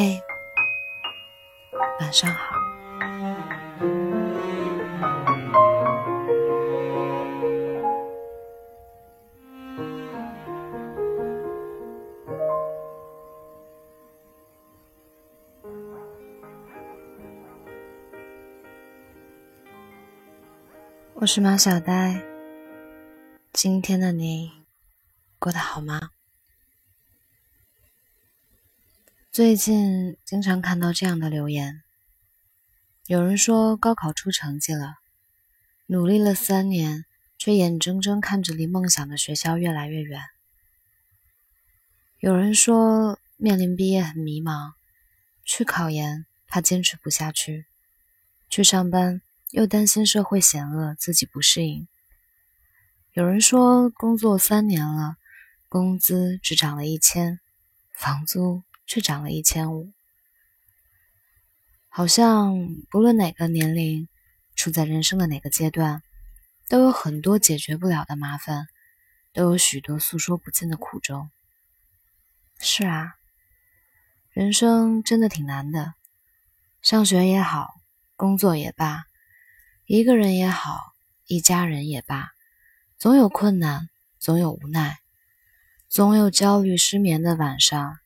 嘿，晚上好。我是马小呆，今天的你过得好吗？最近经常看到这样的留言，有人说高考出成绩了，努力了三年，却眼睁睁看着离梦想的学校越来越远；有人说面临毕业很迷茫，去考研怕坚持不下去，去上班。又担心社会险恶，自己不适应。有人说工作三年了，工资只涨了一千，房租却涨了一千五。好像不论哪个年龄，处在人生的哪个阶段，都有很多解决不了的麻烦，都有许多诉说不尽的苦衷。是啊，人生真的挺难的，上学也好，工作也罢。一个人也好，一家人也罢，总有困难，总有无奈，总有焦虑失眠的晚上，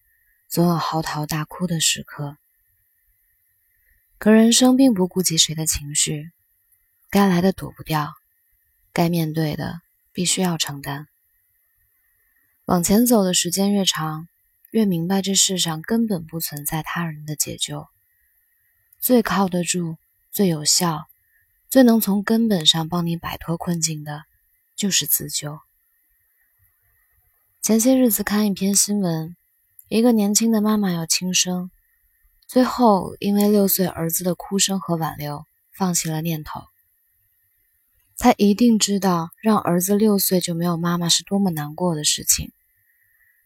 总有嚎啕大哭的时刻。可人生并不顾及谁的情绪，该来的躲不掉，该面对的必须要承担。往前走的时间越长，越明白这世上根本不存在他人的解救，最靠得住、最有效。最能从根本上帮你摆脱困境的，就是自救。前些日子看一篇新闻，一个年轻的妈妈要轻生，最后因为六岁儿子的哭声和挽留，放弃了念头。她一定知道让儿子六岁就没有妈妈是多么难过的事情，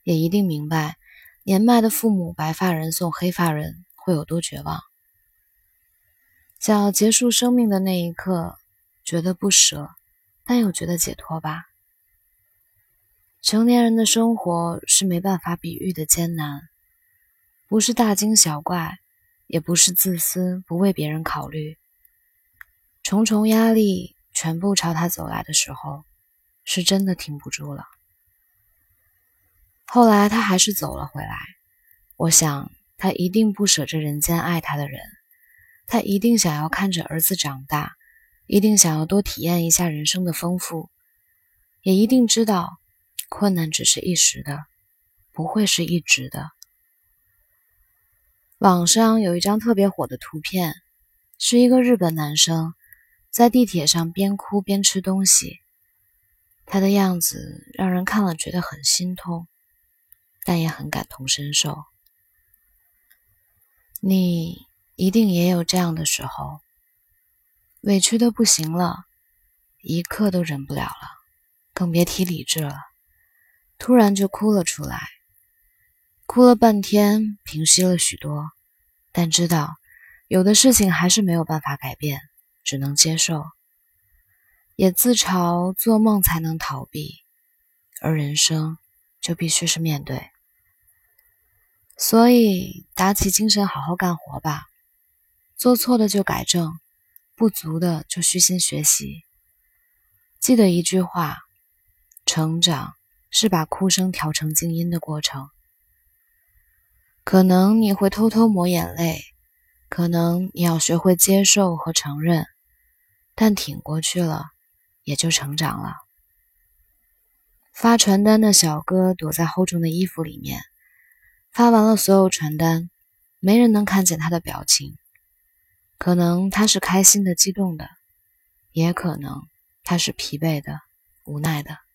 也一定明白年迈的父母白发人送黑发人会有多绝望。想要结束生命的那一刻，觉得不舍，但又觉得解脱吧。成年人的生活是没办法比喻的艰难，不是大惊小怪，也不是自私不为别人考虑。重重压力全部朝他走来的时候，是真的挺不住了。后来他还是走了回来，我想他一定不舍这人间爱他的人。他一定想要看着儿子长大，一定想要多体验一下人生的丰富，也一定知道困难只是一时的，不会是一直的。网上有一张特别火的图片，是一个日本男生在地铁上边哭边吃东西，他的样子让人看了觉得很心痛，但也很感同身受。你。一定也有这样的时候，委屈的不行了，一刻都忍不了了，更别提理智了，突然就哭了出来，哭了半天，平息了许多，但知道有的事情还是没有办法改变，只能接受，也自嘲做梦才能逃避，而人生就必须是面对，所以打起精神，好好干活吧。做错的就改正，不足的就虚心学习。记得一句话：成长是把哭声调成静音的过程。可能你会偷偷抹眼泪，可能你要学会接受和承认，但挺过去了，也就成长了。发传单的小哥躲在厚重的衣服里面，发完了所有传单，没人能看见他的表情。可能他是开心的、激动的，也可能他是疲惫的、无奈的。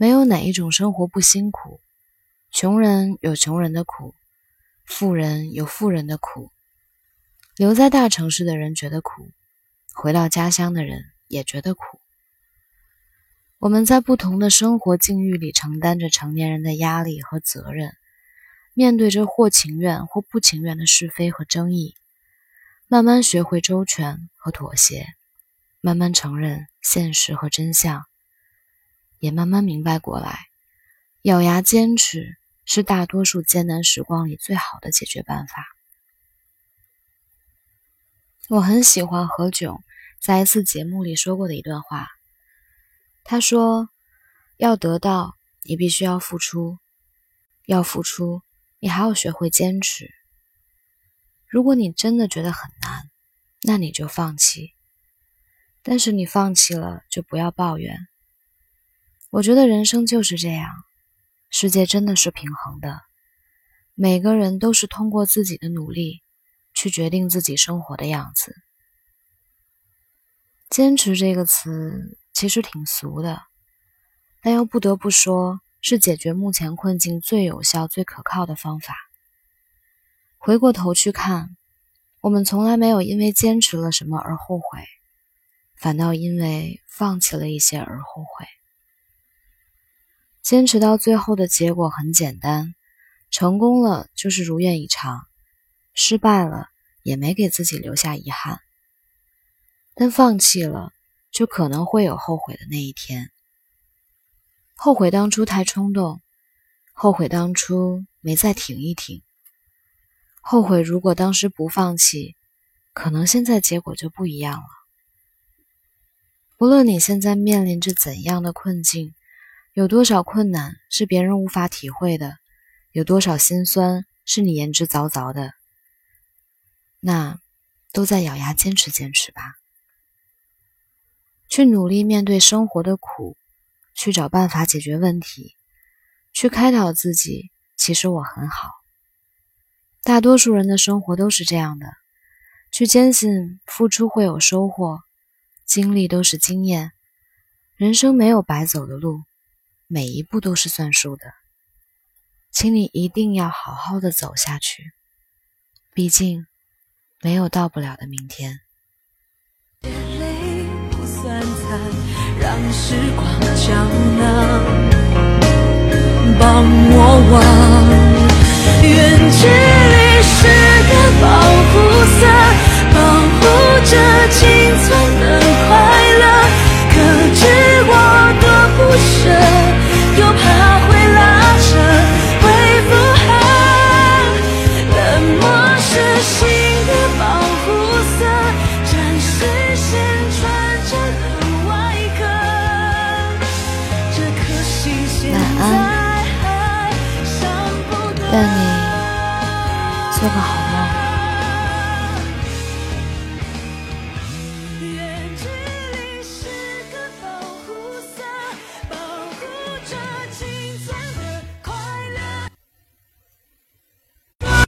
没有哪一种生活不辛苦，穷人有穷人的苦，富人有富人的苦。留在大城市的人觉得苦，回到家乡的人也觉得苦。我们在不同的生活境遇里承担着成年人的压力和责任，面对着或情愿或不情愿的是非和争议。慢慢学会周全和妥协，慢慢承认现实和真相，也慢慢明白过来，咬牙坚持是大多数艰难时光里最好的解决办法。我很喜欢何炅在一次节目里说过的一段话，他说：“要得到，你必须要付出；要付出，你还要学会坚持。如果你真的觉得很难，那你就放弃。但是你放弃了，就不要抱怨。我觉得人生就是这样，世界真的是平衡的，每个人都是通过自己的努力去决定自己生活的样子。”坚持这个词其实挺俗的，但又不得不说是解决目前困境最有效、最可靠的方法。回过头去看，我们从来没有因为坚持了什么而后悔，反倒因为放弃了一些而后悔。坚持到最后的结果很简单，成功了就是如愿以偿，失败了也没给自己留下遗憾。但放弃了，就可能会有后悔的那一天。后悔当初太冲动，后悔当初没再挺一挺，后悔如果当时不放弃，可能现在结果就不一样了。无论你现在面临着怎样的困境，有多少困难是别人无法体会的，有多少心酸是你言之凿凿的，那都在咬牙坚持坚持吧。去努力面对生活的苦，去找办法解决问题，去开导自己。其实我很好。大多数人的生活都是这样的，去坚信付出会有收获，经历都是经验，人生没有白走的路，每一步都是算数的。请你一定要好好的走下去，毕竟没有到不了的明天。让时光胶囊帮我往，愿距做个好梦